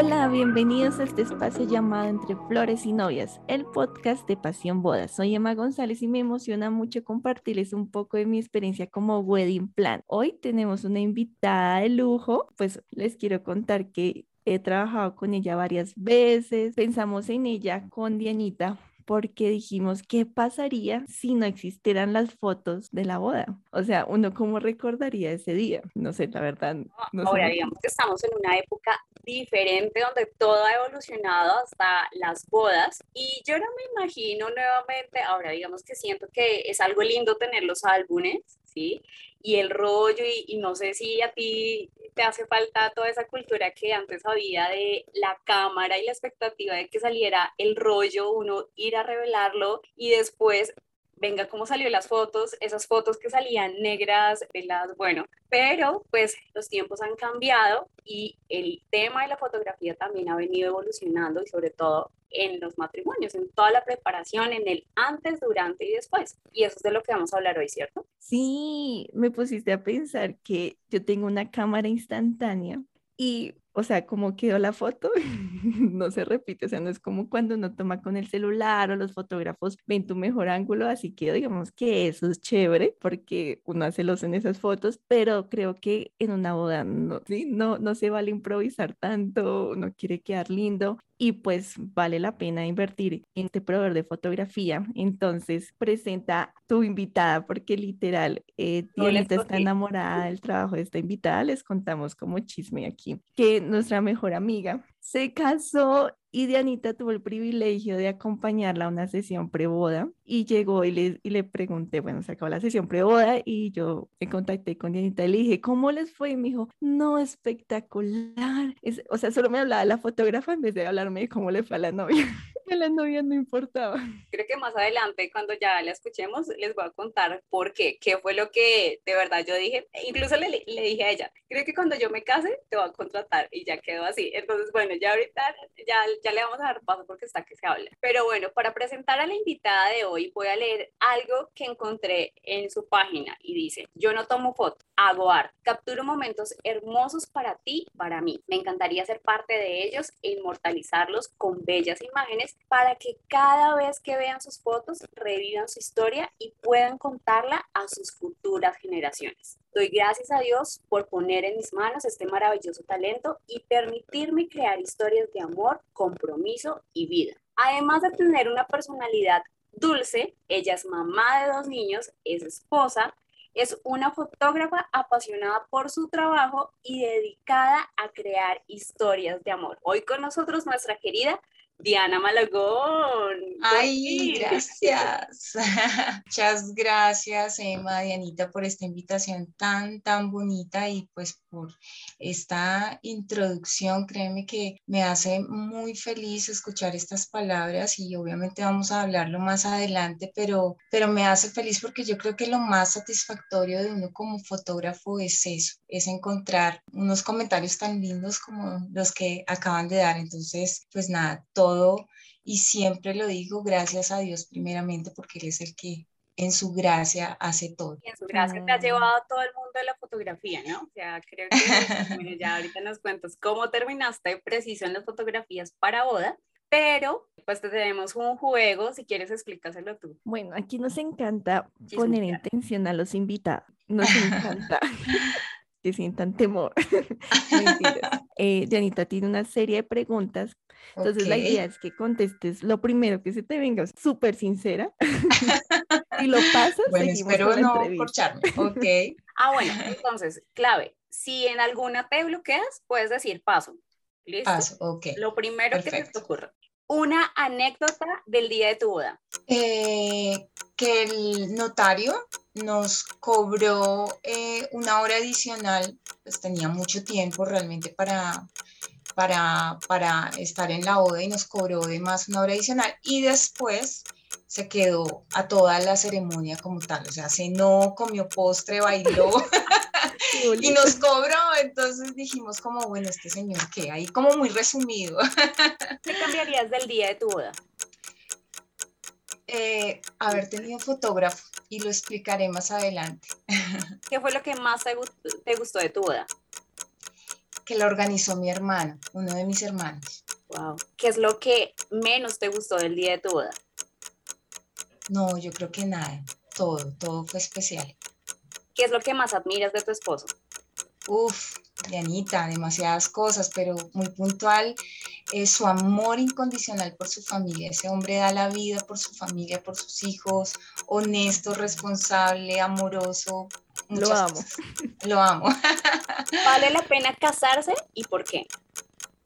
Hola, bienvenidos a este espacio llamado Entre Flores y Novias, el podcast de Pasión Bodas. Soy Emma González y me emociona mucho compartirles un poco de mi experiencia como wedding plan. Hoy tenemos una invitada de lujo, pues les quiero contar que he trabajado con ella varias veces, pensamos en ella con Dianita porque dijimos, ¿qué pasaría si no existieran las fotos de la boda? O sea, uno cómo recordaría ese día. No sé, la verdad. No Ahora, digamos que estamos en una época diferente donde todo ha evolucionado hasta las bodas y yo no me imagino nuevamente, ahora digamos que siento que es algo lindo tener los álbumes, ¿sí? Y el rollo y, no sé si a ti te hace falta toda esa cultura que antes había de la cámara y la expectativa de que saliera el rollo, uno ir a revelarlo y después venga cómo salió las fotos, esas fotos que salían negras, las bueno, pero pues los tiempos han cambiado y el tema de la fotografía también ha venido evolucionando y sobre todo en los matrimonios, en toda la preparación, en el antes, durante y después. Y eso es de lo que vamos a hablar hoy, ¿cierto? Sí, me pusiste a pensar que yo tengo una cámara instantánea y o sea, como quedó la foto, no se repite, o sea, no es como cuando uno toma con el celular o los fotógrafos ven tu mejor ángulo, así que digamos que eso es chévere porque uno hace los en esas fotos, pero creo que en una boda no, ¿sí? no, no se vale improvisar tanto, uno quiere quedar lindo y pues vale la pena invertir en este proveedor de fotografía. Entonces presenta tu invitada porque literal, eh, está enamorada del trabajo de esta invitada, les contamos como chisme aquí, que nuestra mejor amiga se casó y Dianita tuvo el privilegio de acompañarla a una sesión preboda y llegó y le, y le pregunté, bueno, se acabó la sesión preboda y yo me contacté con Dianita y le dije, ¿cómo les fue? Y me dijo, no, espectacular. Es, o sea, solo me hablaba la fotógrafa en vez de hablarme de cómo le fue a la novia. a la novia no importaba. Creo que más adelante, cuando ya la escuchemos, les voy a contar por qué, qué fue lo que de verdad yo dije. Incluso le, le dije a ella, creo que cuando yo me case, te voy a contratar y ya quedó así. Entonces, bueno, ya ahorita ya, ya le vamos a dar paso porque está que se habla. Pero bueno, para presentar a la invitada de hoy voy a leer algo que encontré en su página y dice, yo no tomo fotos, hago arte, capturo momentos hermosos para ti, para mí. Me encantaría ser parte de ellos e inmortalizarlos con bellas imágenes para que cada vez que vean sus fotos revivan su historia y puedan contarla a sus futuras generaciones. Doy gracias a Dios por poner en mis manos este maravilloso talento y permitirme crear historias de amor, compromiso y vida. Además de tener una personalidad dulce, ella es mamá de dos niños, es esposa, es una fotógrafa apasionada por su trabajo y dedicada a crear historias de amor. Hoy con nosotros nuestra querida Diana Malagón. Ay, gracias. Muchas gracias, Emma, Dianita, por esta invitación tan, tan bonita y pues por esta introducción. Créeme que me hace muy feliz escuchar estas palabras y obviamente vamos a hablarlo más adelante, pero, pero me hace feliz porque yo creo que lo más satisfactorio de uno como fotógrafo es eso, es encontrar unos comentarios tan lindos como los que acaban de dar. Entonces, pues nada, todo y siempre lo digo gracias a Dios primeramente porque Él es el que en su gracia hace todo. en su gracia te ha llevado a todo el mundo de la fotografía, ¿no? O sea, creo que bueno, ya ahorita nos cuentas cómo terminaste preciso en las fotografías para boda, pero pues te tenemos un juego, si quieres explícaselo tú. Bueno, aquí nos encanta poner en tensión a los invitados, nos encanta que sientan temor. eh, Dianita tiene una serie de preguntas entonces la idea es que contestes lo primero que se te venga, súper sincera. y lo pasas, bueno, espero no corcharme. Ok. ah, bueno, entonces, clave. Si en alguna te bloqueas, puedes decir paso. ¿Listo? Paso, ok. Lo primero que te ocurra. Una anécdota del día de tu boda. Eh, que el notario nos cobró eh, una hora adicional, pues tenía mucho tiempo realmente para para, para estar en la boda y nos cobró de más una hora adicional y después se quedó a toda la ceremonia como tal, o sea, cenó, comió postre, bailó y nos cobró, entonces dijimos como, bueno, este señor, ¿qué? Ahí como muy resumido. ¿Qué cambiarías del día de tu boda? Eh, haber tenido fotógrafo y lo explicaré más adelante. ¿Qué fue lo que más te gustó de tu boda? que la organizó mi hermano, uno de mis hermanos. Wow. ¿Qué es lo que menos te gustó del día de tu boda? No, yo creo que nada, todo, todo fue especial. ¿Qué es lo que más admiras de tu esposo? Uf, Dianita, demasiadas cosas, pero muy puntual, eh, su amor incondicional por su familia. Ese hombre da la vida por su familia, por sus hijos, honesto, responsable, amoroso. Lo amo. Lo amo. ¿Vale la pena casarse y por qué?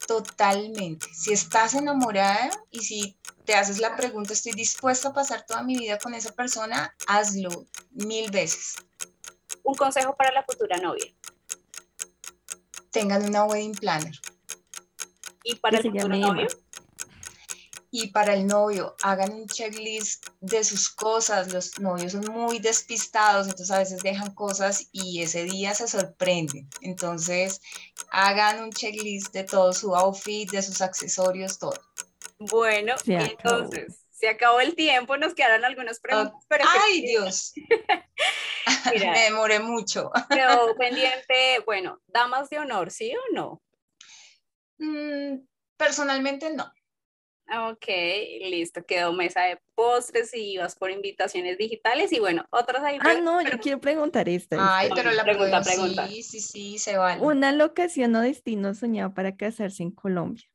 Totalmente. Si estás enamorada y si te haces la pregunta, ¿estoy dispuesta a pasar toda mi vida con esa persona? Hazlo mil veces. Un consejo para la futura novia. Tengan una wedding planner. ¿Y para el futuro novio? Y para el novio, hagan un checklist de sus cosas. Los novios son muy despistados, entonces a veces dejan cosas y ese día se sorprenden. Entonces, hagan un checklist de todo su outfit, de sus accesorios, todo. Bueno, entonces, se acabó el tiempo, nos quedaron algunas preguntas. ¡Ay, Dios! Me demoré mucho. Pero pendiente, bueno, damas de honor, ¿sí o no? Mm, personalmente no. Ok, listo, quedó mesa de postres y ibas por invitaciones digitales y bueno, otras ahí. Ah, no, yo quiero preguntar esta. Ay, pero la pregunta, pregunta. Sí, sí, sí, se vale. Una locación o destino soñado para casarse en Colombia.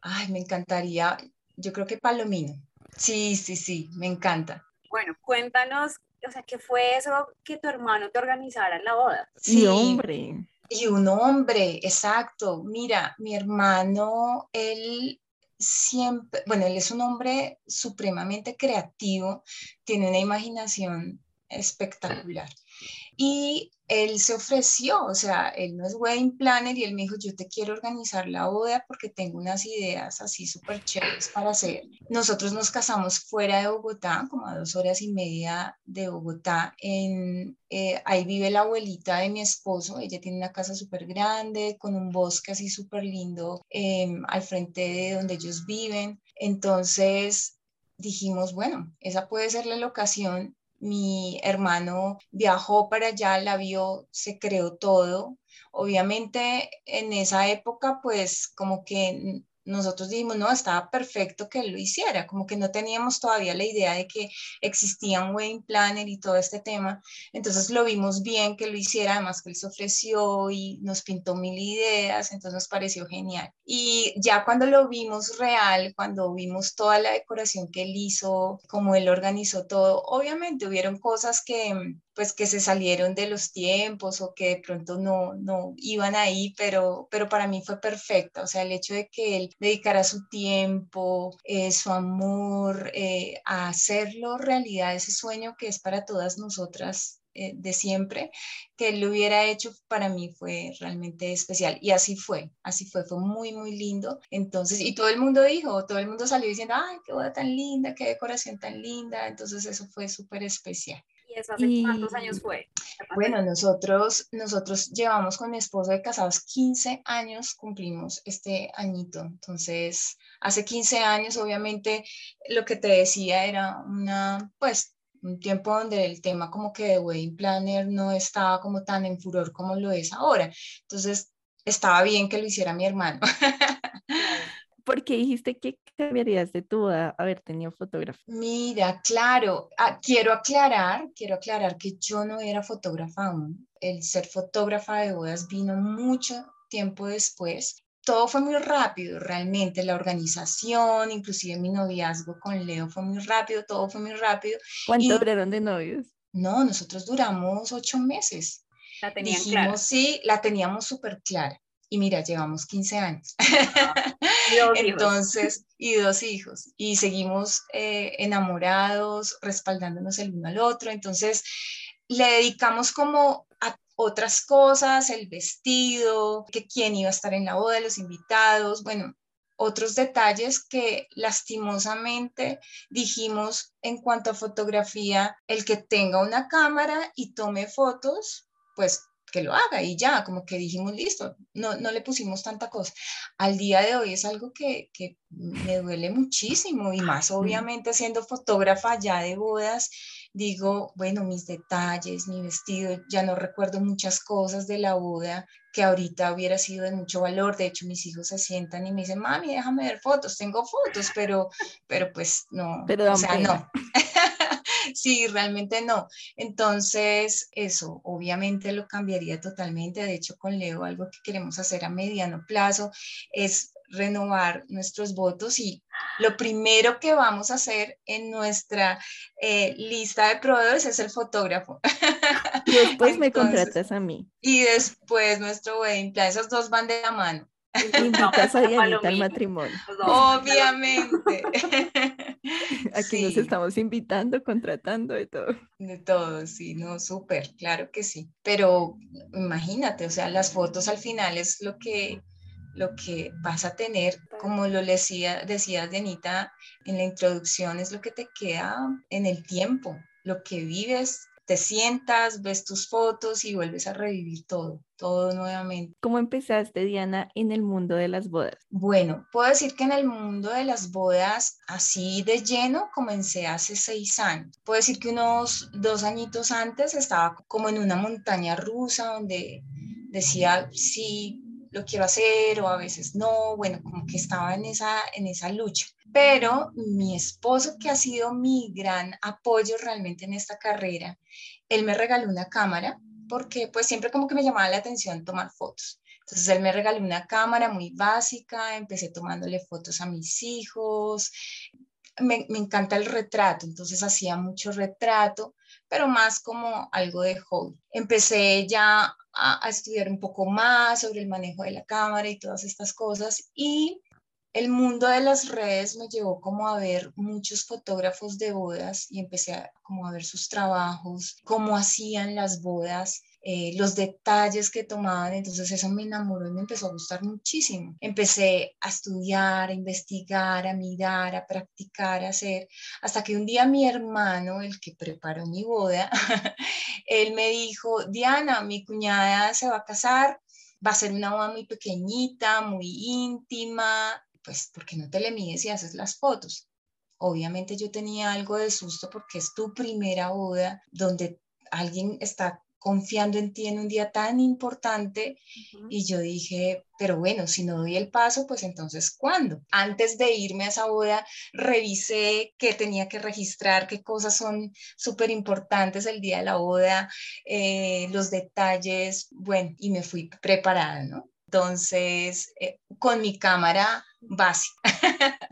Ay, me encantaría, yo creo que Palomino. Sí, sí, sí, me encanta. Bueno, cuéntanos, o sea, ¿qué fue eso que tu hermano te organizara en la boda? Sí, hombre. Y un hombre, exacto. Mira, mi hermano, él siempre, bueno, él es un hombre supremamente creativo, tiene una imaginación espectacular. Y él se ofreció, o sea, él no es wedding planner y él me dijo, yo te quiero organizar la boda porque tengo unas ideas así súper chéveres para hacer. Nosotros nos casamos fuera de Bogotá, como a dos horas y media de Bogotá. En, eh, ahí vive la abuelita de mi esposo, ella tiene una casa súper grande, con un bosque así súper lindo em, al frente de donde ellos viven. Entonces dijimos, bueno, esa puede ser la locación mi hermano viajó para allá, la vio, se creó todo. Obviamente en esa época pues como que nosotros dijimos, no, estaba perfecto que él lo hiciera, como que no teníamos todavía la idea de que existía un wedding planner y todo este tema, entonces lo vimos bien que lo hiciera, además que él se ofreció y nos pintó mil ideas, entonces nos pareció genial. Y ya cuando lo vimos real, cuando vimos toda la decoración que él hizo, como él organizó todo, obviamente hubieron cosas que pues que se salieron de los tiempos o que de pronto no, no iban ahí, pero, pero para mí fue perfecta. O sea, el hecho de que él dedicara su tiempo, eh, su amor eh, a hacerlo realidad, ese sueño que es para todas nosotras eh, de siempre, que él lo hubiera hecho para mí fue realmente especial. Y así fue, así fue, fue muy, muy lindo. Entonces, y todo el mundo dijo, todo el mundo salió diciendo, ay, qué boda tan linda, qué decoración tan linda. Entonces, eso fue súper especial. ¿Y eso hace cuántos años fue? Bueno, nosotros, nosotros llevamos con mi esposo de casados 15 años, cumplimos este añito. Entonces, hace 15 años, obviamente, lo que te decía era una, pues, un tiempo donde el tema como que de wedding planner no estaba como tan en furor como lo es ahora. Entonces, estaba bien que lo hiciera mi hermano. ¿Por qué dijiste que cambiarías de tu boda haber tenido fotógrafo? Mira, claro, ah, quiero aclarar, quiero aclarar que yo no era fotógrafa aún. El ser fotógrafa de bodas vino mucho tiempo después. Todo fue muy rápido, realmente, la organización, inclusive mi noviazgo con Leo fue muy rápido, todo fue muy rápido. ¿Cuánto duraron de novios? No, nosotros duramos ocho meses. La tenían Dijimos, Sí, la teníamos súper clara y mira, llevamos 15 años. Entonces, y dos hijos. Y seguimos eh, enamorados, respaldándonos el uno al otro. Entonces, le dedicamos como a otras cosas, el vestido, que quién iba a estar en la boda los invitados, bueno, otros detalles que lastimosamente dijimos en cuanto a fotografía, el que tenga una cámara y tome fotos, pues que lo haga y ya, como que dijimos, listo, no, no le pusimos tanta cosa. Al día de hoy es algo que, que me duele muchísimo y más obviamente siendo fotógrafa ya de bodas, digo, bueno, mis detalles, mi vestido, ya no recuerdo muchas cosas de la boda que ahorita hubiera sido de mucho valor. De hecho, mis hijos se sientan y me dicen, mami, déjame ver fotos, tengo fotos, pero, pero pues no, pero o sea, no. sí, realmente no. Entonces, eso obviamente lo cambiaría totalmente. De hecho, con Leo, algo que queremos hacer a mediano plazo es renovar nuestros votos y lo primero que vamos a hacer en nuestra eh, lista de proveedores es el fotógrafo. Y después me contratas a mí. Y después nuestro wedding plan, esas dos van de la mano. Invitas a Dianita al matrimonio. Obviamente. Aquí nos estamos invitando, contratando de todo. De todo, sí, no, súper, claro que sí. Pero imagínate, o sea, las fotos al final es lo que lo que vas a tener, como lo decía, decía Denita en la introducción, es lo que te queda en el tiempo, lo que vives, te sientas, ves tus fotos y vuelves a revivir todo, todo nuevamente. ¿Cómo empezaste, Diana, en el mundo de las bodas? Bueno, puedo decir que en el mundo de las bodas, así de lleno, comencé hace seis años. Puedo decir que unos dos añitos antes estaba como en una montaña rusa donde decía, sí, lo quiero hacer o a veces no, bueno, como que estaba en esa, en esa lucha. Pero mi esposo, que ha sido mi gran apoyo realmente en esta carrera, él me regaló una cámara porque pues siempre como que me llamaba la atención tomar fotos. Entonces él me regaló una cámara muy básica, empecé tomándole fotos a mis hijos. Me, me encanta el retrato, entonces hacía mucho retrato, pero más como algo de hobby. Empecé ya a, estudiar un poco más sobre el manejo de la cámara y todas estas cosas. Y el mundo de las redes me llevó como a ver muchos fotógrafos de bodas y empecé a, como a ver sus trabajos, cómo hacían las bodas eh, los detalles que tomaban, entonces eso me enamoró y me empezó a gustar muchísimo. Empecé a estudiar, a investigar, a mirar, a practicar, a hacer, hasta que un día mi hermano, el que preparó mi boda, él me dijo, Diana, mi cuñada se va a casar, va a ser una boda muy pequeñita, muy íntima, pues, ¿por qué no te le mides y haces las fotos? Obviamente yo tenía algo de susto porque es tu primera boda donde alguien está confiando en ti en un día tan importante. Y yo dije, pero bueno, si no doy el paso, pues entonces ¿cuándo? Antes de irme a esa boda, revisé qué tenía que registrar, qué cosas son súper importantes el día de la boda, eh, los detalles, bueno, y me fui preparada, ¿no? Entonces, eh, con mi cámara básica,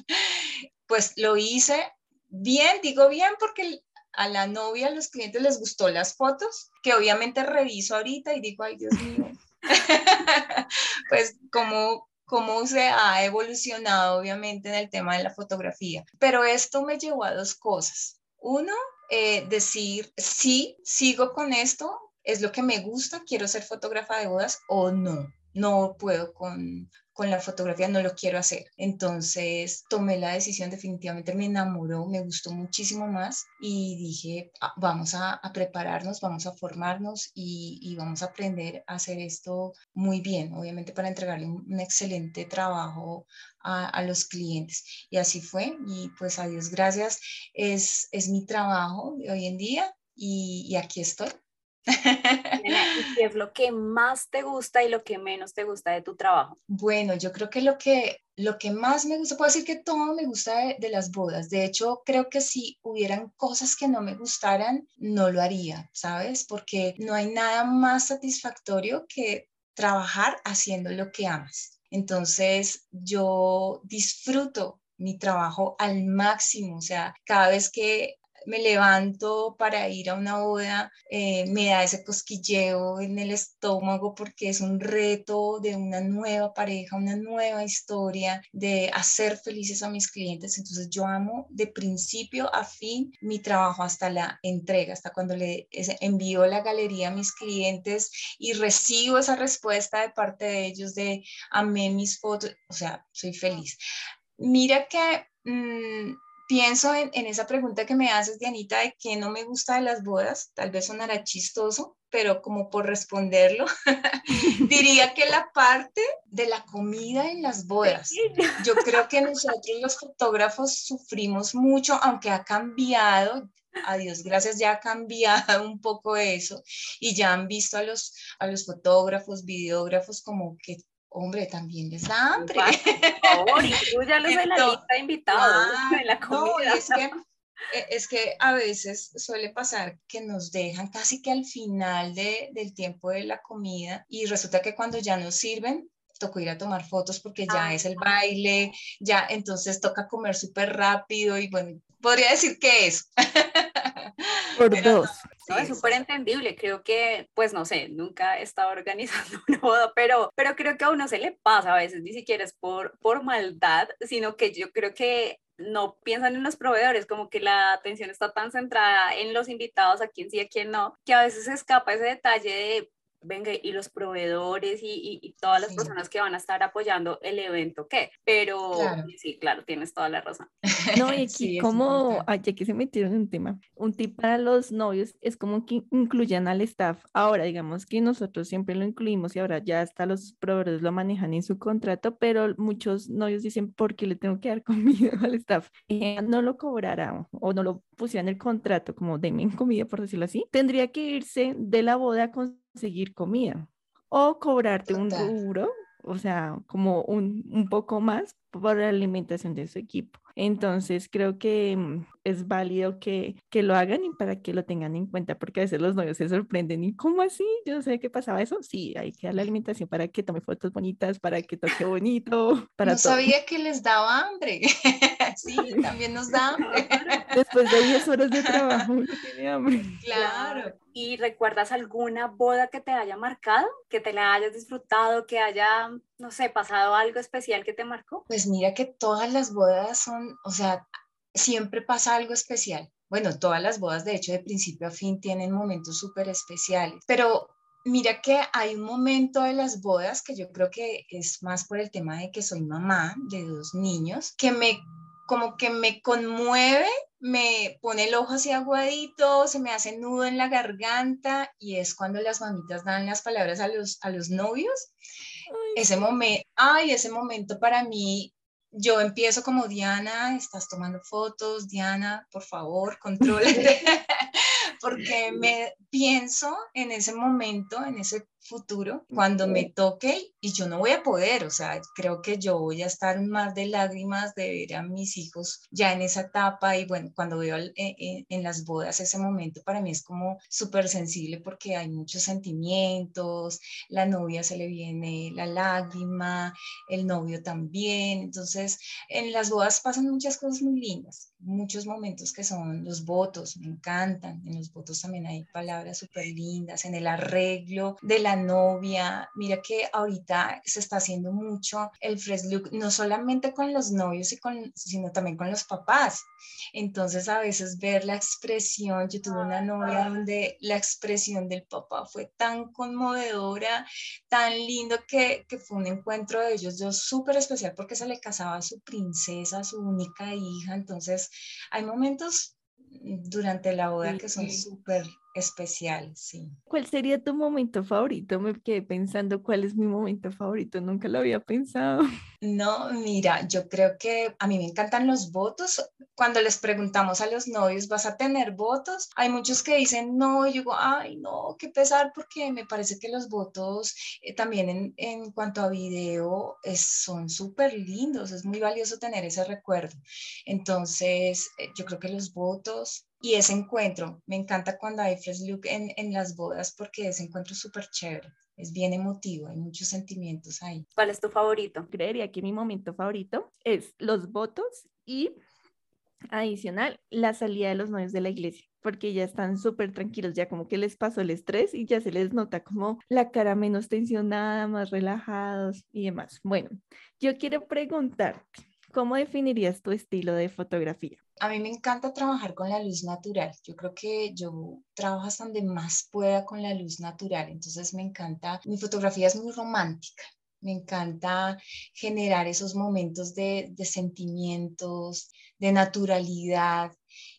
pues lo hice bien, digo bien porque a la novia, a los clientes les gustó las fotos, que obviamente reviso ahorita y digo, ay Dios mío, pues como cómo se ha evolucionado obviamente en el tema de la fotografía. Pero esto me llevó a dos cosas. Uno, eh, decir, sí, sigo con esto, es lo que me gusta, quiero ser fotógrafa de bodas o no, no puedo con, con la fotografía no lo quiero hacer. Entonces tomé la decisión, definitivamente me enamoró, me gustó muchísimo más y dije, ah, vamos a, prepararnos, vamos a formarnos y, vamos a aprender a hacer esto muy bien, obviamente para entregarle un, excelente trabajo a, los clientes. Y así fue y pues a Dios gracias, es, es mi trabajo de hoy en día y, y aquí estoy. ¿Qué es lo que más te gusta y lo que menos te gusta de tu trabajo? Bueno, yo creo que lo que, lo que más me gusta, puedo decir que todo me gusta de, las bodas. De hecho, creo que si hubieran cosas que no me gustaran, no lo haría, ¿sabes? Porque no hay nada más satisfactorio que trabajar haciendo lo que amas. Entonces, yo disfruto mi trabajo al máximo, o sea, cada vez que me levanto para ir a una boda, eh, me da ese cosquilleo en el estómago porque es un reto de una nueva pareja, una nueva historia, de hacer felices a mis clientes. Entonces yo amo de principio a fin mi trabajo hasta la entrega, hasta cuando le envío la galería a mis clientes y recibo esa respuesta de parte de ellos de amé mis fotos, o sea, soy feliz. Mira que... Mm, pienso en, esa pregunta que me haces, Dianita, de que no me gusta de las bodas, tal vez sonará chistoso, pero como por responderlo, diría que la parte de la comida en las bodas. Yo creo que nosotros los fotógrafos sufrimos mucho, aunque ha cambiado, a Dios gracias ya ha cambiado un poco eso y ya han visto a los, a los fotógrafos, videógrafos como que hombre, también les da hambre. Por favor, incluyalos en la lista de invitados en la comida. es que e, es que a veces suele pasar que nos dejan casi que al final de, del tiempo de la comida y resulta que cuando ya nos sirven, tocó ir a tomar fotos porque ya es el baile, ya entonces toca comer súper rápido y bueno, podría decir que es. Por dos. No, es súper entendible. Creo que, pues no sé, nunca he estado organizando una boda, pero, pero creo que a uno se le pasa a veces, ni siquiera es por, por maldad, sino que yo creo que no piensan en los proveedores, como que la atención está tan centrada en los invitados, a quién sí, a quién no, que a veces se escapa ese detalle de venga, y los proveedores y, y, todas las personas que van a estar apoyando el evento, ¿qué? Pero sí, claro, tienes toda la razón. No, y aquí como, ya que se metieron en un tema, un tip para los novios es como que incluyan al staff. Ahora, digamos que nosotros siempre lo incluimos y ahora ya hasta los proveedores lo manejan en su contrato, pero muchos novios dicen, ¿por qué le tengo que dar comida al staff? Eh, no lo cobrará o no lo pusieran en el contrato como denme comida, por decirlo así. Tendría que irse de la boda con conseguir comida o cobrarte un rubro, o sea, como un, un poco más por la alimentación de su equipo. Entonces, creo que mm, es válido que, que, lo hagan y para que lo tengan en cuenta, porque a veces los novios se sorprenden. ¿Y cómo así? Yo no sé qué pasaba eso. Sí, hay que dar la alimentación para que tome fotos bonitas, para que toque bonito. Para no sabía que les daba hambre. sí, también nos da hambre. Después de 10 horas de trabajo, tiene hambre. Claro. ¿Y recuerdas alguna boda que te haya marcado, que te la hayas disfrutado, que haya, no sé, pasado algo especial que te marcó? Pues mira que todas las bodas son, o sea, siempre pasa algo especial. Bueno, todas las bodas, de hecho, de principio a fin tienen momentos súper especiales, pero mira que hay un momento de las bodas que yo creo que es más por el tema de que soy mamá de dos niños, que me como que me conmueve, me pone el ojo así aguadito, se me hace nudo en la garganta y es cuando las mamitas dan las palabras a los, a los novios. Ese momento, ay, ese momento para mí, yo empiezo como Diana, estás tomando fotos, Diana, por favor, contrólate, porque me pienso en ese momento, en ese futuro, cuando me toque y yo no voy a poder, o sea, creo que yo voy a estar más de lágrimas de ver a mis hijos ya en esa etapa y bueno, cuando veo eh, eh, en, las bodas ese momento para mí es como súper sensible porque hay muchos sentimientos, la novia se le viene la lágrima, el novio también, entonces en las bodas pasan muchas cosas muy lindas, muchos momentos que son los votos, me encantan, en los votos también hay palabras súper lindas, en el arreglo de la novia. Mira que ahorita se está haciendo mucho el fresh look, no solamente con los novios, y con, sino también con los papás. Entonces a veces ver la expresión, yo tuve una novia donde la expresión del papá fue tan conmovedora, tan lindo que, que fue un encuentro de ellos yo súper especial porque se le casaba a su princesa, su única hija. Entonces hay momentos durante la boda que son súper especial, sí. ¿Cuál sería tu momento favorito? Me quedé pensando cuál es mi momento favorito, nunca lo había pensado. No, mira, yo creo que a mí me encantan los votos. Cuando les preguntamos a los novios, ¿vas a tener votos? Hay muchos que dicen no, y yo digo, ay, no, qué pesar, porque me parece que los votos eh, también en, en, cuanto a video son súper lindos, es muy valioso tener ese recuerdo. Entonces, eh, yo creo que los votos y ese encuentro, me encanta cuando hay fresh look en, en las bodas porque ese encuentro es súper chévere, es bien emotivo, hay muchos sentimientos ahí. ¿Cuál es tu favorito? Creería que mi momento favorito es los votos y adicional la salida de los novios de la iglesia porque ya están súper tranquilos, ya como que les pasó el estrés y ya se les nota como la cara menos tensionada, más relajados y demás. Bueno, yo quiero preguntarte, ¿cómo definirías tu estilo de fotografía? A mí me encanta trabajar con la luz natural. Yo creo que yo trabajo hasta donde más pueda con la luz natural. Entonces me encanta, mi fotografía es muy romántica. Me encanta generar esos momentos de, sentimientos, de naturalidad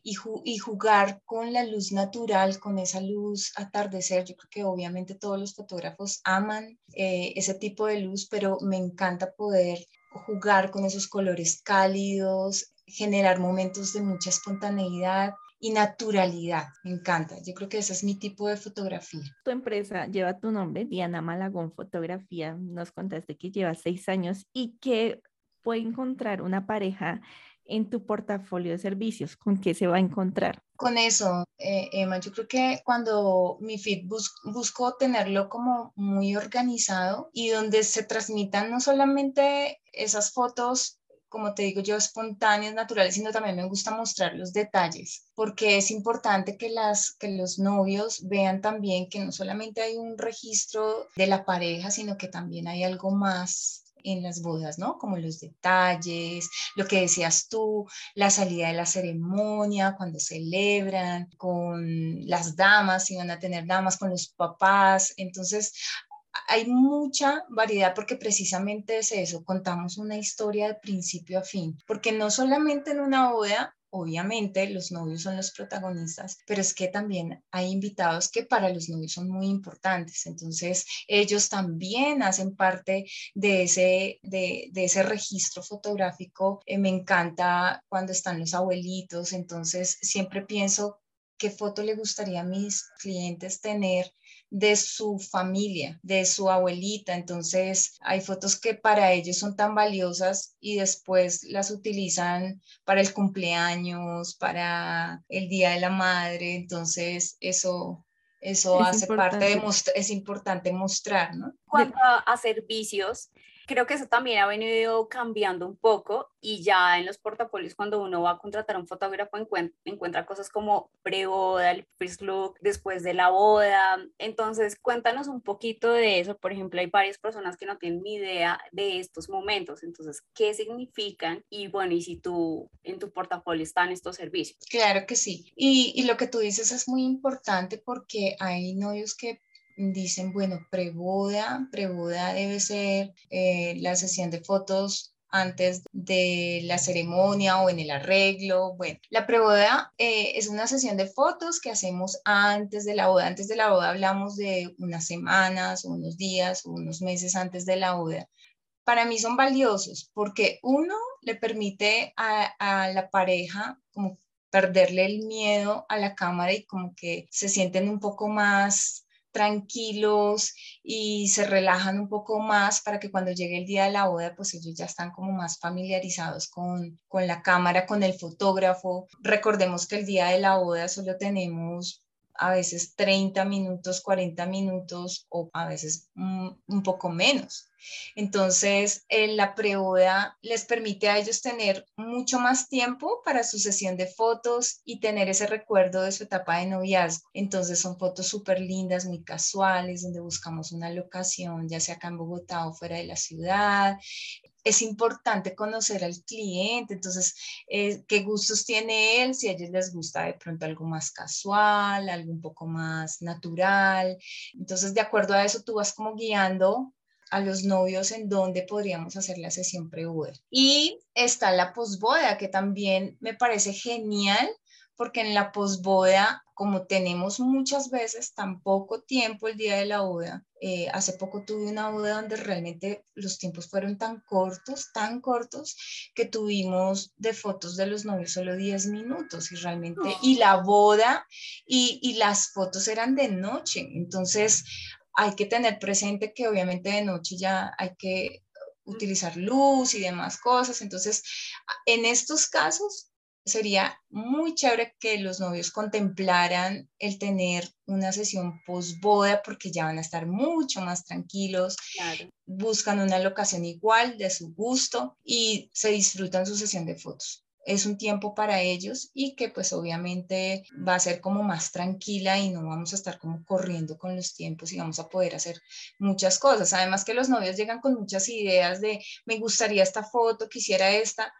y, jugar con la luz natural, con esa luz atardecer. Yo creo que obviamente todos los fotógrafos aman eh, ese tipo de luz, pero me encanta poder jugar con esos colores cálidos, generar momentos de mucha espontaneidad y naturalidad. Me encanta. Yo creo que ese es mi tipo de fotografía. Tu empresa lleva tu nombre, Diana Malagón Fotografía. Nos contaste que lleva seis años y que puede encontrar una pareja en tu portafolio de servicios? ¿Con qué se va a encontrar? Con eso, eh, Emma, yo creo que cuando mi feed busco tenerlo como muy organizado y donde se transmitan no solamente esas fotos como te digo yo, espontáneas, naturales, sino también me gusta mostrar los detalles, porque es importante que, las, que los novios vean también que no solamente hay un registro de la pareja, sino que también hay algo más en las bodas, ¿no? Como los detalles, lo que decías tú, la salida de la ceremonia, cuando celebran, con las damas, si van a tener damas, con los papás. Entonces, hay mucha variedad porque precisamente es eso, contamos una historia de principio a fin, porque no solamente en una boda Obviamente los novios son los protagonistas, pero es que también hay invitados que para los novios son muy importantes. Entonces ellos también hacen parte de ese, de, ese registro fotográfico. Eh, me encanta cuando están los abuelitos. Entonces siempre pienso qué foto le gustaría a mis clientes tener de su familia, de su abuelita. Entonces, hay fotos que para ellos son tan valiosas y después las utilizan para el cumpleaños, para el Día de la Madre. Entonces, eso, eso hace parte de, es importante mostrar, ¿no? Cuanto a servicios, creo que eso también ha venido cambiando un poco y ya en los portafolios cuando uno va a contratar a un fotógrafo encuentra, cosas como pre-boda, el first look, después de la boda. Entonces, cuéntanos un poquito de eso. Por ejemplo, hay varias personas que no tienen ni idea de estos momentos. Entonces, ¿qué significan? Y bueno, y si tú en tu portafolio están estos servicios. Claro que sí. Y, y lo que tú dices es muy importante porque hay novios que dicen, bueno, preboda, preboda debe ser eh, la sesión de fotos antes de la ceremonia o en el arreglo. Bueno, la preboda eh, es una sesión de fotos que hacemos antes de la boda. Antes de la boda hablamos de unas semanas, unos días, unos meses antes de la boda. Para mí son valiosos porque uno le permite a, a la pareja como perderle el miedo a la cámara y como que se sienten un poco más tranquilos y se relajan un poco más para que cuando llegue el día de la boda, pues ellos ya están como más familiarizados con, con la cámara, con el fotógrafo. Recordemos que el día de la boda solo tenemos a veces 30 minutos, 40 minutos o a veces un, poco menos. Entonces, la preboda les permite a ellos tener mucho más tiempo para su sesión de fotos y tener ese recuerdo de su etapa de noviazgo. Entonces, son fotos súper lindas, muy casuales, donde buscamos una locación, ya sea acá en Bogotá o fuera de la ciudad es importante conocer al cliente, entonces, eh, qué gustos tiene él, si a ellos les gusta de pronto algo más casual, algo un poco más natural. Entonces, de acuerdo a eso, tú vas como guiando a los novios en dónde podríamos hacer la sesión pre-boda. Y está la posboda, que también me parece genial porque en la posboda, como tenemos muchas veces tan poco tiempo el día de la boda, eh, hace poco tuve una boda donde realmente los tiempos fueron tan cortos, tan cortos, que tuvimos de fotos de los novios solo 10 minutos y realmente, y la boda y, y las fotos eran de noche. Entonces, hay que tener presente que obviamente de noche ya hay que utilizar luz y demás cosas. Entonces, en estos casos, sería muy chévere que los novios contemplaran el tener una sesión post boda porque ya van a estar mucho más tranquilos, buscan una locación igual de su gusto y se disfrutan su sesión de fotos. Es un tiempo para ellos y que pues obviamente va a ser como más tranquila y no vamos a estar como corriendo con los tiempos y vamos a poder hacer muchas cosas. Además que los novios llegan con muchas ideas de me gustaría esta foto, quisiera esta,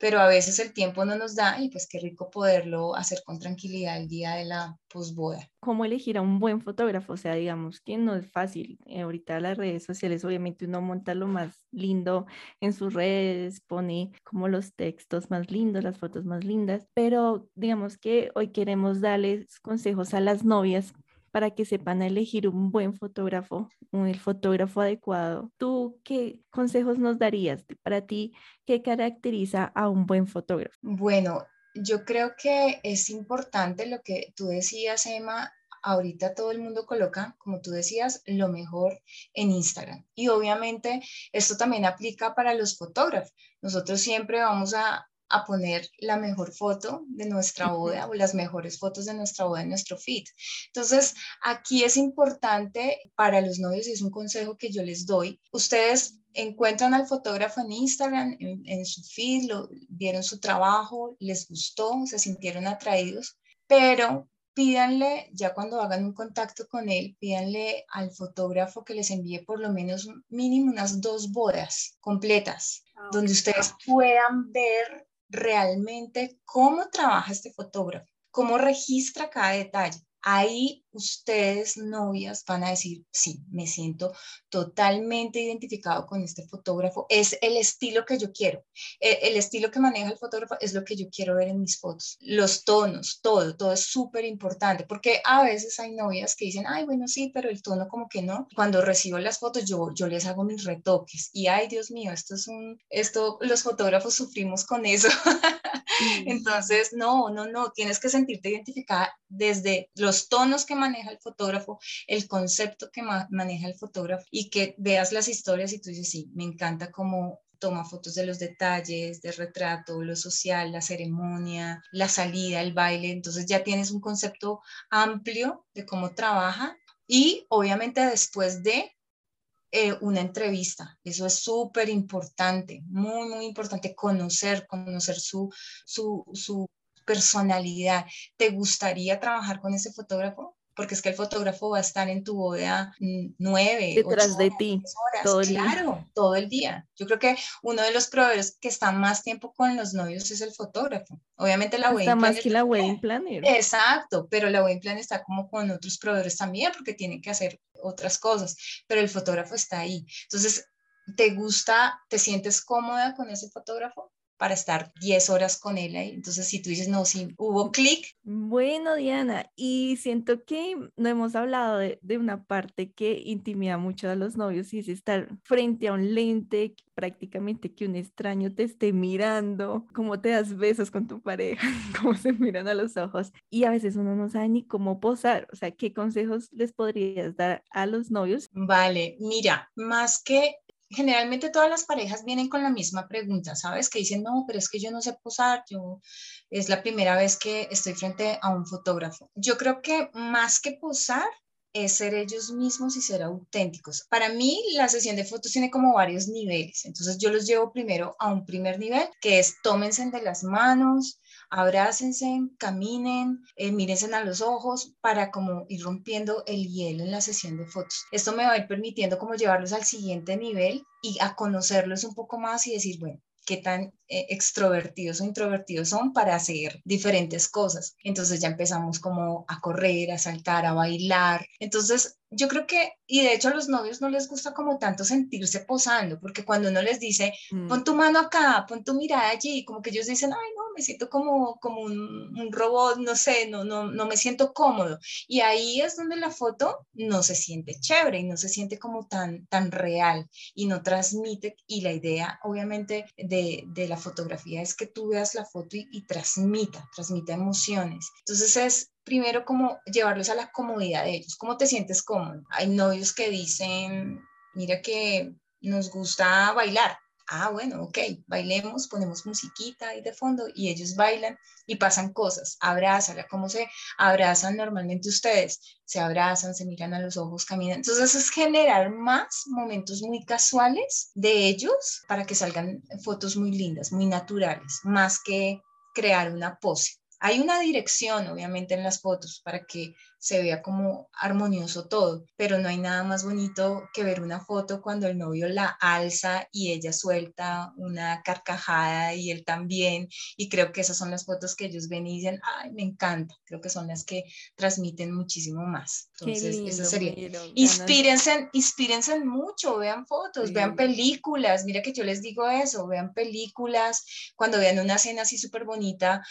pero a veces el tiempo no nos da y pues qué rico poderlo hacer con tranquilidad el día de la posboda. ¿Cómo elegir a un buen fotógrafo? O sea, digamos que no es fácil. Eh, ahorita las redes sociales, obviamente uno monta lo más lindo en sus redes, pone como los textos más lindos, las fotos más lindas, pero digamos que hoy queremos darles consejos a las novias para que sepan elegir un buen fotógrafo, un fotógrafo adecuado. ¿Tú qué consejos nos darías para ti? ¿Qué caracteriza a un buen fotógrafo? Bueno, yo creo que es importante lo que tú decías, Emma, ahorita todo el mundo coloca, como tú decías, lo mejor en Instagram. Y obviamente esto también aplica para los fotógrafos. Nosotros siempre vamos a, a poner la mejor foto de nuestra boda o las mejores fotos de nuestra boda en nuestro feed. Entonces, aquí es importante para los novios y es un consejo que yo les doy. Ustedes encuentran al fotógrafo en Instagram, en, su feed, lo, vieron su trabajo, les gustó, se sintieron atraídos, pero pídanle, ya cuando hagan un contacto con él, pídanle al fotógrafo que les envíe por lo menos mínimo unas dos bodas completas, ah, donde ustedes puedan ver realmente cómo trabaja este fotógrafo, cómo registra cada detalle. Ahí ustedes, novias, van a decir, sí, me siento totalmente identificado con este fotógrafo, es el estilo que yo quiero, el, el estilo que maneja el fotógrafo es lo que yo quiero ver en mis fotos, los tonos, todo, todo es súper importante, porque a veces hay novias que dicen, ay, bueno, sí, pero el tono como que no. Cuando recibo las fotos, yo, yo les hago mis retoques y, ay, Dios mío, esto es un, esto, los fotógrafos sufrimos con eso. Entonces, no, no, no, tienes que sentirte identificada desde los tonos que maneja el fotógrafo, el concepto que maneja el fotógrafo y que veas las historias y tú dices, sí, me encanta cómo toma fotos de los detalles, de retrato, lo social, la ceremonia, la salida, el baile. Entonces ya tienes un concepto amplio de cómo trabaja y obviamente después de eh, una entrevista. Eso es súper importante, muy, muy importante conocer, conocer su, su, su personalidad. ¿Te gustaría trabajar con ese fotógrafo? Porque es que el fotógrafo va a estar en tu boda mm, nueve, detrás de ti, horas, todo el claro, día. todo el día. Yo creo que uno de los proveedores que está más tiempo con los novios es el fotógrafo. Obviamente la wedding planner. más que la wedding planner. Exacto, pero la wedding planner está como con otros proveedores también porque tiene que hacer otras cosas, pero el fotógrafo está ahí. Entonces, ¿te gusta, te sientes cómoda con ese fotógrafo? Para estar 10 horas con él ahí. Entonces, si tú dices, no, sí, hubo clic. Bueno, Diana, y siento que no hemos hablado de, de, una parte que intimida mucho a los novios y es estar frente a un lente, prácticamente que un extraño te esté mirando, cómo te das besos con tu pareja, cómo se miran a los ojos. Y a veces uno no sabe ni cómo posar. O sea, ¿qué consejos les podrías dar a los novios? Vale, mira, más que generalmente todas las parejas vienen con la misma pregunta, ¿sabes? Que dicen, no, pero es que yo no sé posar, yo es la primera vez que estoy frente a un fotógrafo. Yo creo que más que posar es ser ellos mismos y ser auténticos. Para mí, la sesión de fotos tiene como varios niveles. Entonces, yo los llevo primero a un primer nivel, que es tómense de las manos, abrácense, caminen, eh, mírense a los ojos para como ir rompiendo el hielo en la sesión de fotos. Esto me va a ir permitiendo como llevarlos al siguiente nivel y a conocerlos un poco más y decir, bueno, qué tan eh, extrovertidos o introvertidos son para hacer diferentes cosas. Entonces ya empezamos como a correr, a saltar, a bailar. Entonces yo creo que, y de hecho a los novios no les gusta como tanto sentirse posando, porque cuando uno les dice, mm. pon tu mano acá, pon tu mirada allí, como que ellos dicen, ay, no, me siento como, como un, un robot, no sé, no, no, no me siento cómodo. Y ahí es donde la foto no se siente chévere y no se siente como tan, tan real y no transmite. Y la idea, obviamente, de, de la fotografía es que tú veas la foto y, y transmita, transmita emociones. Entonces es primero como llevarlos a la comodidad de ellos. ¿Cómo te sientes cómodo? Hay novios que dicen, mira que nos gusta bailar. Ah, bueno, ok, bailemos, ponemos musiquita ahí de fondo y ellos bailan y pasan cosas. Abrázala, ¿cómo se abrazan normalmente ustedes? Se abrazan, se miran a los ojos, caminan. Entonces es generar más momentos muy casuales de ellos para que salgan fotos muy lindas, muy naturales, más que crear una pose. Hay una dirección, obviamente, en las fotos para que se vea como armonioso todo, pero no hay nada más bonito que ver una foto cuando el novio la alza y ella suelta una carcajada y él también. Y creo que esas son las fotos que ellos ven y dicen, ay, me encanta. Creo que son las que transmiten muchísimo más. Entonces, eso sería. inspírense, inspírense mucho, vean fotos, vean películas. Mira que yo les digo eso, vean películas. Cuando vean una escena así súper bonita,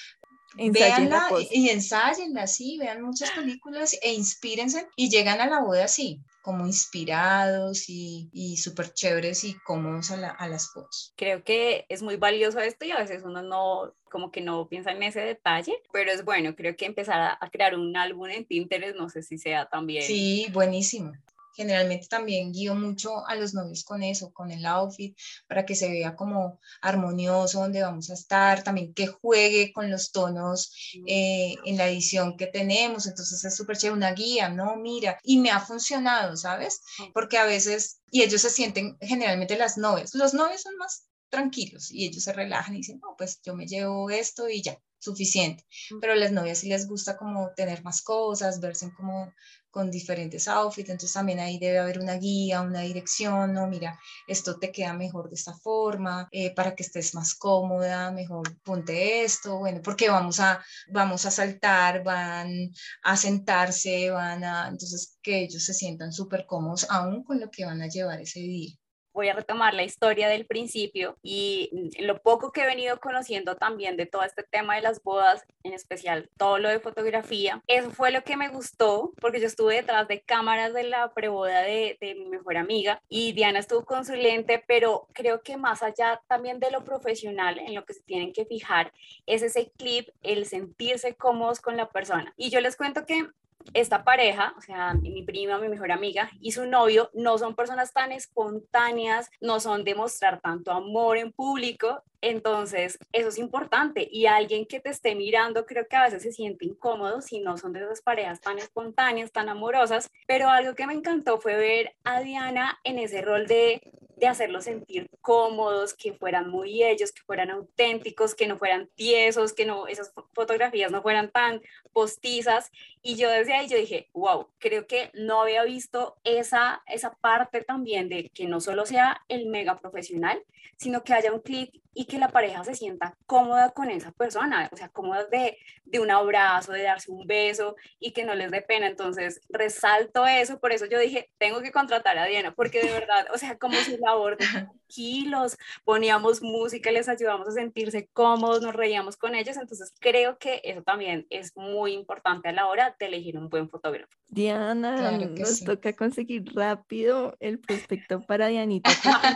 Veanla y, ensáyenla, sí, vean muchas películas e inspírense y llegan a la boda así. como inspirados y, y súper chéveres y cómodos a, a, las fotos. Creo que es muy valioso esto y a veces uno no, como que no piensa en ese detalle, pero es bueno, creo que empezar a, a crear un álbum en Pinterest, no sé si sea también. Sí, buenísimo generalmente también guío mucho a los novios con eso, con el outfit, para que se vea como armonioso donde vamos a estar, también que juegue con los tonos eh, en la edición que tenemos, entonces es súper chévere, una guía, ¿no? Mira, y me ha funcionado, ¿sabes? Porque a veces, y ellos se sienten generalmente las novias, los novios son más tranquilos y ellos se relajan y dicen, no, pues yo me llevo esto y ya, suficiente. Pero a las novias sí les gusta como tener más cosas, verse como con diferentes outfits, entonces también ahí debe haber una guía, una dirección, no, mira, esto te queda mejor de esta forma, eh, para que estés más cómoda, mejor ponte esto, bueno, porque vamos a, vamos a saltar, van a sentarse, van a, entonces que ellos se sientan súper cómodos aún con lo que van a llevar ese día voy a retomar la historia del principio y lo poco que he venido conociendo también de todo este tema de las bodas, en especial todo lo de fotografía, eso fue lo que me gustó porque yo estuve detrás de cámaras de la preboda de, de mi mejor amiga y Diana estuvo con su lente, pero creo que más allá también de lo profesional en lo que se tienen que fijar es ese clip, el sentirse cómodos con la persona. Y yo les cuento que esta pareja, o sea, mi prima, mi mejor amiga y su novio, no son personas tan espontáneas, no son de mostrar tanto amor en público, entonces eso es importante y alguien que te esté mirando creo que a veces se siente incómodo si no son de esas parejas tan espontáneas, tan amorosas, pero algo que me encantó fue ver a Diana en ese rol de de hacerlos sentir cómodos, que fueran muy ellos, que fueran auténticos, que no fueran tiesos, que no esas fotografías no fueran tan postizas. Y yo desde ahí yo dije, wow, creo que no había visto esa, esa parte también de que no solo sea el mega profesional, sino que haya un clic y que la pareja se sienta cómoda con esa persona, o sea, cómoda de, de un abrazo, de darse un beso y que no les dé pena. Entonces, resalto eso, por eso yo dije, tengo que contratar a Diana, porque de verdad, o sea, como su labor de tranquilos, poníamos música, les ayudamos a sentirse cómodos, nos reíamos con ellos, entonces creo que eso también es muy importante a la hora de elegir un buen fotógrafo. Diana, nos toca conseguir rápido el prospecto para Dianita,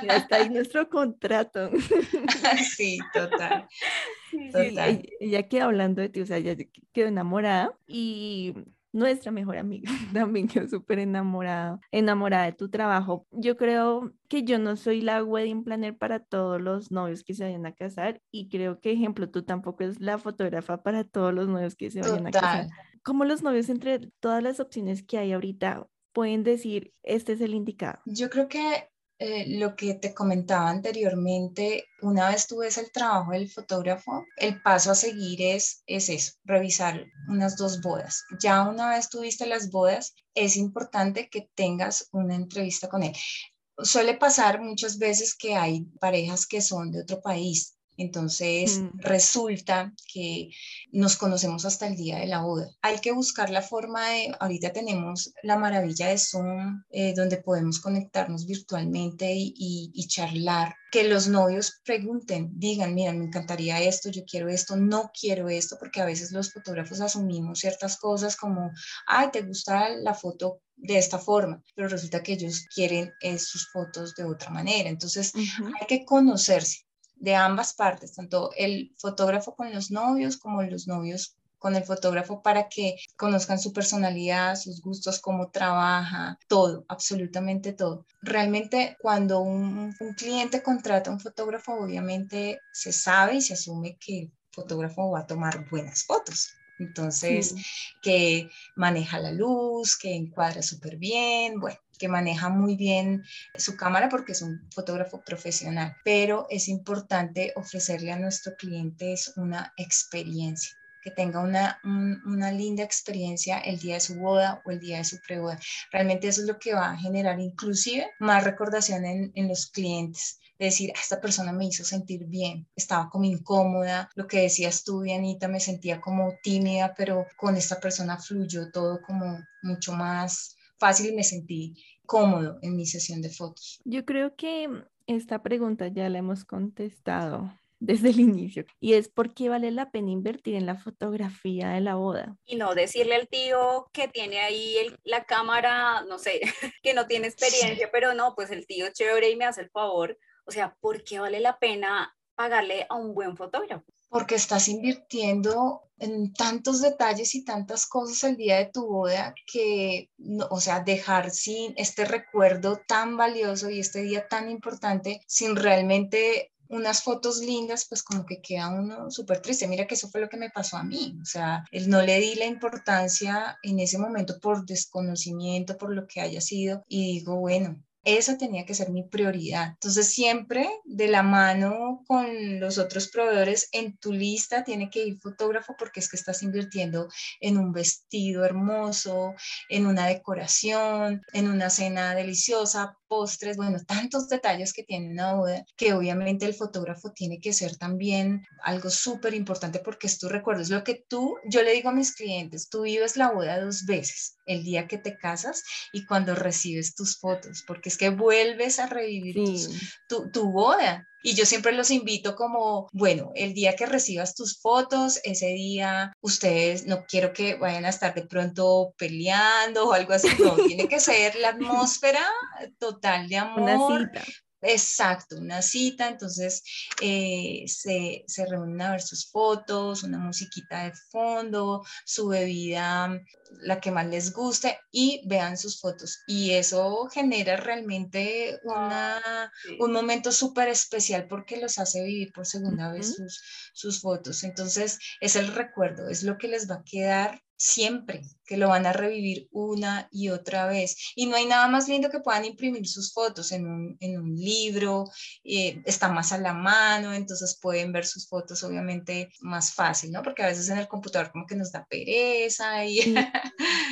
ya está ahí nuestro contrato. sí, total. total. ella quedó hablando de ti, o sea, ella quedó enamorada y nuestra mejor amiga también quedó súper enamorada, enamorada de tu trabajo. Yo creo que yo no soy la wedding planner para todos los novios que se vayan a casar y creo que, ejemplo, tú tampoco es la fotógrafa para todos los novios que se vayan a casar. ¿Cómo los novios entre todas las opciones que hay ahorita pueden decir, este es el indicado? Yo creo que eh, lo que te comentaba anteriormente, una vez tú ves el trabajo del fotógrafo, el paso a seguir es, es eso, revisar unas dos bodas. Ya una vez tuviste las bodas, es importante que tengas una entrevista con él. Suele pasar muchas veces que hay parejas que son de otro país entonces mm. resulta que nos conocemos hasta el día de la boda. Hay que buscar la forma de, ahorita tenemos la maravilla de Zoom, eh, donde podemos conectarnos virtualmente y, y, charlar. Que los novios pregunten, digan, mira, me encantaría esto, yo quiero esto, no quiero esto, porque a veces los fotógrafos asumimos ciertas cosas como, ay, te gusta la foto de esta forma, pero resulta que ellos quieren eh, sus fotos de otra manera. Entonces, hay que conocerse de ambas partes, tanto el fotógrafo con los novios como los novios con el fotógrafo para que conozcan su personalidad, sus gustos, cómo trabaja, todo, absolutamente todo. Realmente cuando un, cliente contrata a un fotógrafo, obviamente se sabe y se asume que el fotógrafo va a tomar buenas fotos. Entonces, que maneja la luz, que encuadra súper bien, bueno, que maneja muy bien su cámara porque es un fotógrafo profesional, pero es importante ofrecerle a nuestro cliente una experiencia que tenga una, una linda experiencia el día de su boda o el día de su preboda. Realmente eso es lo que va a generar inclusive más recordación en, en los clientes. De decir, ah, esta persona me hizo sentir bien, estaba como incómoda, lo que decías tú, Dianita, me sentía como tímida, pero con esta persona fluyó todo como mucho más fácil y me sentí cómodo en mi sesión de fotos. Yo creo que esta pregunta ya la hemos contestado desde el inicio y es por qué vale la pena invertir en la fotografía de la boda. Y no decirle al tío que tiene ahí la cámara, no sé, que no tiene experiencia, pero no, pues el tío chévere y me hace el favor. O sea, ¿por qué vale la pena pagarle a un buen fotógrafo? Porque estás invirtiendo en tantos detalles y tantas cosas el día de tu boda que, o sea, dejar sin este recuerdo tan valioso y este día tan importante sin realmente unas fotos lindas, pues como que queda uno súper triste. Mira que eso fue lo que me pasó a mí. O sea, él no le di la importancia en ese momento por desconocimiento, por lo que haya sido. Y digo, bueno, esa tenía que ser mi prioridad. Entonces, siempre de la mano con los otros proveedores, en tu lista tiene que ir fotógrafo porque es que estás invirtiendo en un vestido hermoso, en una decoración, en una cena deliciosa, postres, bueno, tantos detalles que tiene una boda, que obviamente el fotógrafo tiene que ser también algo súper importante porque es tu recuerdo, es lo que tú, yo le digo a mis clientes, tú vives la boda dos veces, el día que te casas y cuando recibes tus fotos, porque es que vuelves a revivir tu, tu boda. Y yo siempre los invito como, bueno, el día que recibas tus fotos, ese día ustedes no quiero que vayan a estar de pronto peleando o algo así, no, tiene que ser la atmósfera total de amor, Exacto, una cita, entonces eh, se, se, reúnen a ver sus fotos, una musiquita de fondo, su bebida, la que más les guste y vean sus fotos. Y eso genera realmente una, un momento súper especial porque los hace vivir por segunda vez sus, sus fotos. Entonces es el recuerdo, es lo que les va a quedar siempre, que lo van a revivir una y otra vez. Y no hay nada más lindo que puedan imprimir sus fotos en un, en un libro, eh, está más a la mano, entonces pueden ver sus fotos obviamente más fácil, ¿no? Porque a veces en el computador como que nos da pereza y...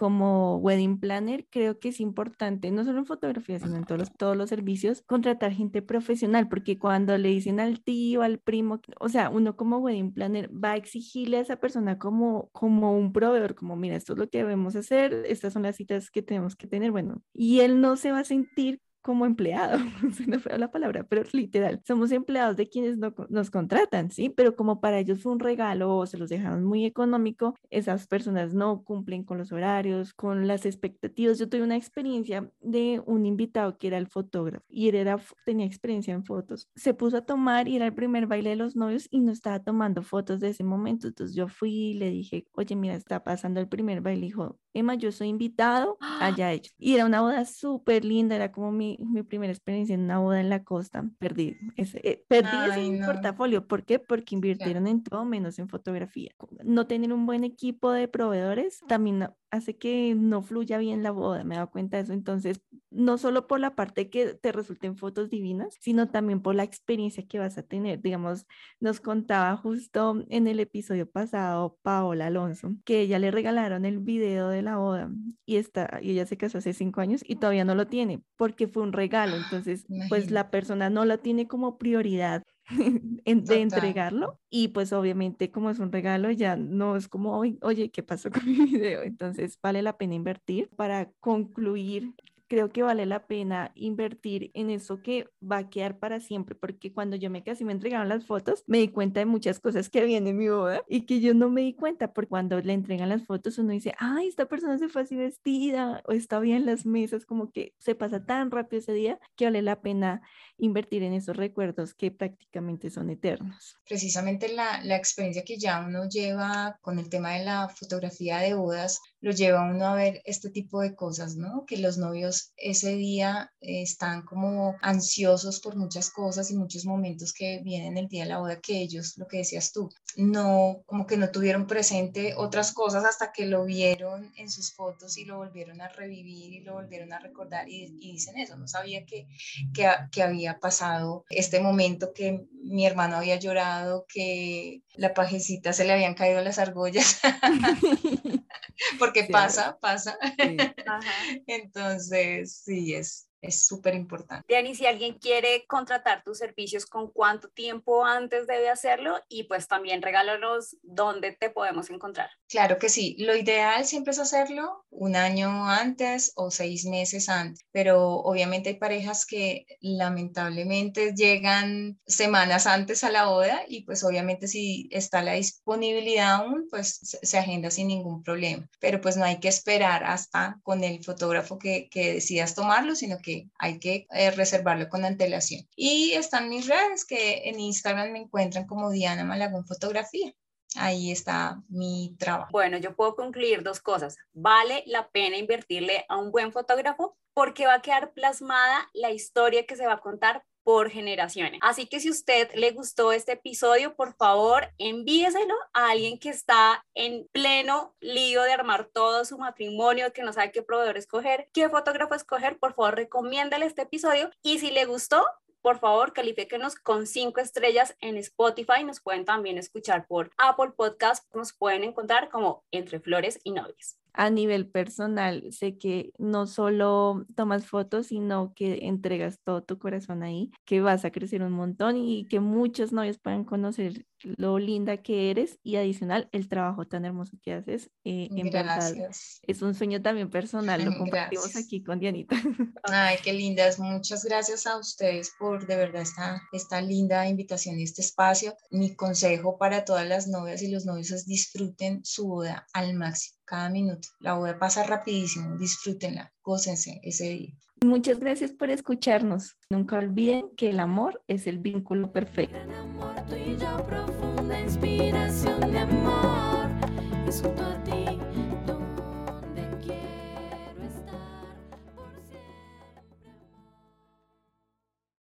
como wedding planner, creo que es importante, no solo en fotografía, sino en todos los, todos los servicios, contratar gente profesional, porque cuando le dicen al tío, al primo, o sea, uno como wedding planner va a exigirle a esa persona como, como un proveedor, como, mira, esto es lo que debemos hacer, estas son las citas que tenemos que tener, bueno, y él no se va a sentir como empleado, no fue la palabra, pero literal, somos empleados de quienes nos contratan, ¿sí? Pero como para ellos fue un regalo o se los dejaron muy económico, esas personas no cumplen con los horarios, con las expectativas. Yo tuve una experiencia de un invitado que era el fotógrafo y él era, tenía experiencia en fotos. Se puso a tomar y era el primer baile de los novios y no estaba tomando fotos de ese momento. Entonces yo fui y le dije, oye, mira, está pasando el primer baile. Dijo, Emma, yo soy invitado, allá ellos. Y era una boda súper linda, era como mi, mi, primera experiencia en una boda en la costa. Perdí ese, eh, perdí ese portafolio. ¿Por qué? Porque invirtieron en todo menos en fotografía. No tener un buen equipo de proveedores también hace que no fluya bien la boda, me he dado cuenta de eso. Entonces, no solo por la parte que te resulten fotos divinas, sino también por la experiencia que vas a tener. Digamos, nos contaba justo en el episodio pasado Paola Alonso que ella le regalaron el video de la boda y, está, y ella se casó hace cinco años y todavía no lo tiene porque fue un regalo. Entonces, pues la persona no lo tiene como prioridad de entregarlo y pues obviamente como es un regalo ya no es como, oye, ¿qué pasó con mi video? Entonces vale la pena invertir para concluir creo que vale la pena invertir en eso que va a quedar para siempre, porque cuando yo me casé me entregaron las fotos, me di cuenta de muchas cosas que habían en mi boda y que yo no me di cuenta, porque cuando le entregan las fotos uno dice, ay, esta persona se fue así vestida o está bien las mesas, como que se pasa tan rápido ese día que vale la pena invertir en esos recuerdos que prácticamente son eternos. Precisamente la, la experiencia que ya uno lleva con el tema de la fotografía de bodas, lo lleva uno a ver este tipo de cosas, ¿no? Que los novios ese día están como ansiosos por muchas cosas y muchos momentos que vienen el día de la boda que ellos, lo que decías tú, no, como que no tuvieron presente otras cosas hasta que lo vieron en sus fotos y lo volvieron a revivir y lo volvieron a recordar y, dicen eso, no sabía que, que, que había pasado este momento que mi hermano había llorado, que la pajecita se le habían caído las argollas. porque pasa, pasa. Entonces, sí, es, es súper importante. Diani, si alguien quiere contratar tus servicios, ¿con cuánto tiempo antes debe hacerlo? Y pues también regálanos dónde te podemos encontrar. Claro que sí, lo ideal siempre es hacerlo un año antes o seis meses antes, pero obviamente hay parejas que lamentablemente llegan semanas antes a la boda y pues obviamente si está la disponibilidad aún, pues se agenda sin ningún problema, pero pues no hay que esperar hasta con el fotógrafo que, que decidas tomarlo, sino que hay que eh, reservarlo con antelación. Y están mis redes que en Instagram me encuentran como Diana Malagón Fotografía. Ahí está mi trabajo. Bueno, yo puedo concluir dos cosas. Vale la pena invertirle a un buen fotógrafo porque va a quedar plasmada la historia que se va a contar por generaciones. Así que si usted le gustó este episodio, por favor, envíeselo a alguien que está en pleno lío de armar todo su matrimonio, que no sabe qué proveedor escoger, qué fotógrafo escoger, por favor, recomiéndale este episodio y si le gustó, por favor, califíquenos con cinco estrellas en Spotify. Nos pueden también escuchar por Apple Podcast. Nos pueden encontrar como Entre Flores y Novias a nivel personal, sé que no solo tomas fotos, sino que entregas todo tu corazón ahí, que vas a crecer un montón y que muchos novios puedan conocer lo linda que eres y adicional el trabajo tan hermoso que haces. Eh, en verdad, es un sueño también personal, lo compartimos aquí con Dianita. Ay, qué lindas. Muchas gracias a ustedes por de verdad esta, esta linda invitación y este espacio. Mi consejo para todas las novias y los novios es disfruten su boda al máximo cada minuto. La boda pasa rapidísimo, disfrútenla, gócense ese día. Muchas gracias por escucharnos. Nunca olviden que el amor es el vínculo perfecto. inspiración de amor.